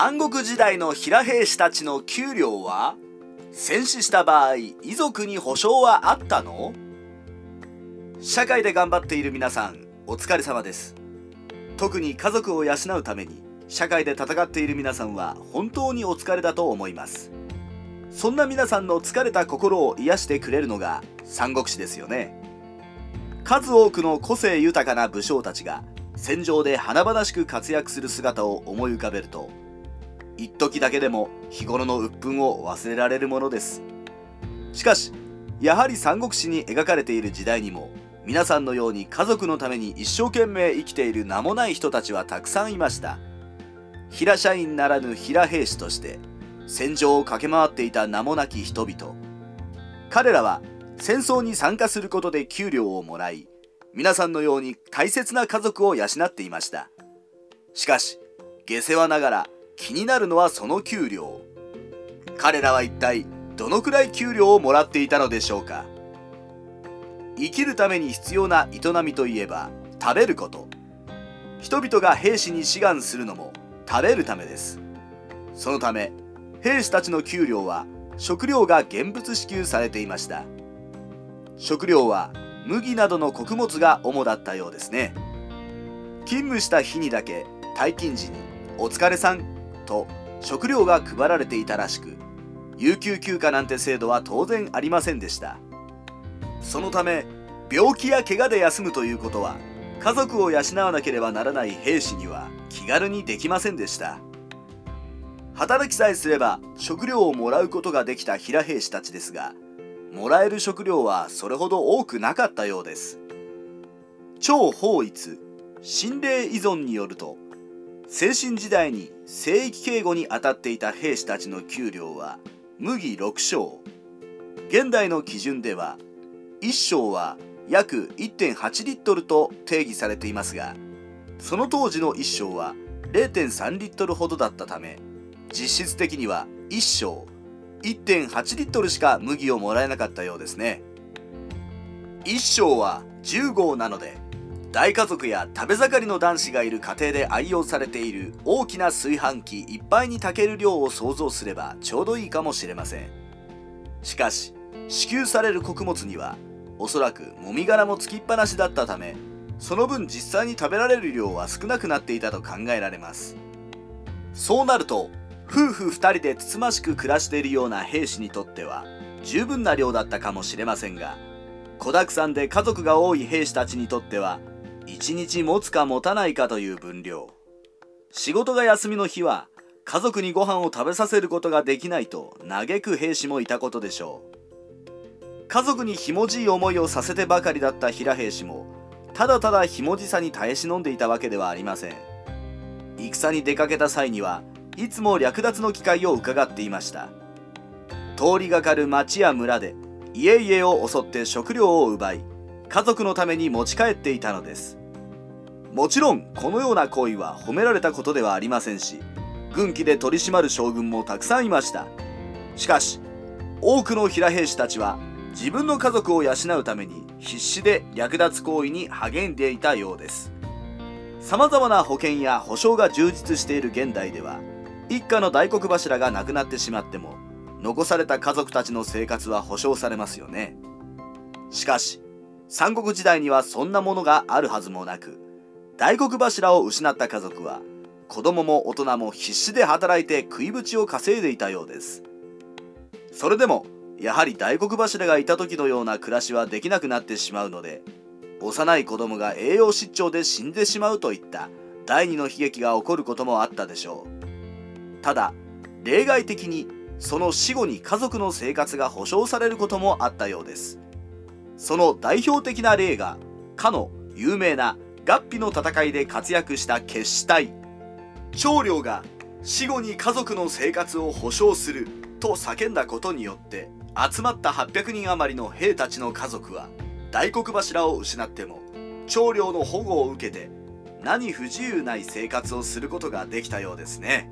三国時代の平兵士たちの給料は？戦死した場合遺族に保証はあったの？社会で頑張っている皆さんお疲れ様です。特に家族を養うために社会で戦っている皆さんは本当にお疲れだと思います。そんな皆さんの疲れた心を癒してくれるのが三国志ですよね。数多くの個性豊かな武将たちが戦場で華々しく活躍する姿を思い浮かべると一時だけでも日頃の鬱憤を忘れられるものです。しかしやはり三国志に描かれている時代にも皆さんのように家族のために一生懸命生きている名もない人たちはたくさんいました。平社員ならぬ平兵士として戦場を駆け回っていた名もなき人々。彼らは戦争に参加することで給料をもらい皆さんのように大切な家族を養っていました。しかし下世話ながら気になるのはその給料。彼らは一体どのくらい給料をもらっていたのでしょうか。生きるために必要な営みといえば食べること。人々が兵士に志願するのも食べるためです。そのため兵士たちの給料は食料が現物支給されていました。食料は麦などの穀物が主だったようですね。勤務した日にだけ退勤時に「お疲れさん」と食料が配られていたらしく有給休暇なんて制度は当然ありませんでした。そのため病気や怪我で休むということは家族を養わなければならない兵士には気軽にできませんでした。働きさえすれば食料をもらうことができた平兵士たちですがもらえる食料はそれほど多くなかったようです。超法一心霊依存によると精神時代に聖域警護に当たっていた兵士たちの給料は麦6升。現代の基準では1升は約1.8リットルと定義されていますがその当時の1升は0.3リットルほどだったため実質的には1升1.8リットルしか麦をもらえなかったようですね。1升は10合なので大家族や食べ盛りの男子がいる家庭で愛用されている大きな炊飯器いっぱいに炊ける量を想像すればちょうどいいかもしれません。しかし支給される穀物にはおそらくもみ殻もつきっぱなしだったためその分実際に食べられる量は少なくなっていたと考えられます。そうなると夫婦2人でつつましく暮らしているような兵士にとっては十分な量だったかもしれませんが子だくさんで家族が多い兵士たちにとっては1日持つか持たないかという分量。仕事が休みの日は家族にご飯を食べさせることができないと嘆く兵士もいたことでしょう。家族にひもじい思いをさせてばかりだった平兵士もただただひもじさに耐え忍んでいたわけではありません。戦に出かけた際にはいつも略奪の機会を伺っていました。通りがかる町や村で家々を襲って食料を奪い家族のために持ち帰っていたのです。もちろんこのような行為は褒められたことではありませんし軍機で取り締まる将軍もたくさんいました。しかし多くの平兵士たちは自分の家族を養うために必死で略奪行為に励んでいたようです。様々な保険や保障が充実している現代では一家の大黒柱が亡くなってしまっても残された家族たちの生活は保障されますよね。しかし三国時代にはそんなものがあるはずもなく大黒柱を失った家族は子供も大人も必死で働いて食いぶちを稼いでいたようです。それでもやはり大黒柱がいた時のような暮らしはできなくなってしまうので幼い子供が栄養失調で死んでしまうといった第二の悲劇が起こることもあったでしょう。ただ例外的にその死後に家族の生活が保障されることもあったようです。その代表的な例がかの有名な合皮の戦いで活躍した決死隊長領が死後に家族の生活を保障すると叫んだことによって集まった800人余りの兵たちの家族は大黒柱を失っても長領の保護を受けて何不自由ない生活をすることができたようですね。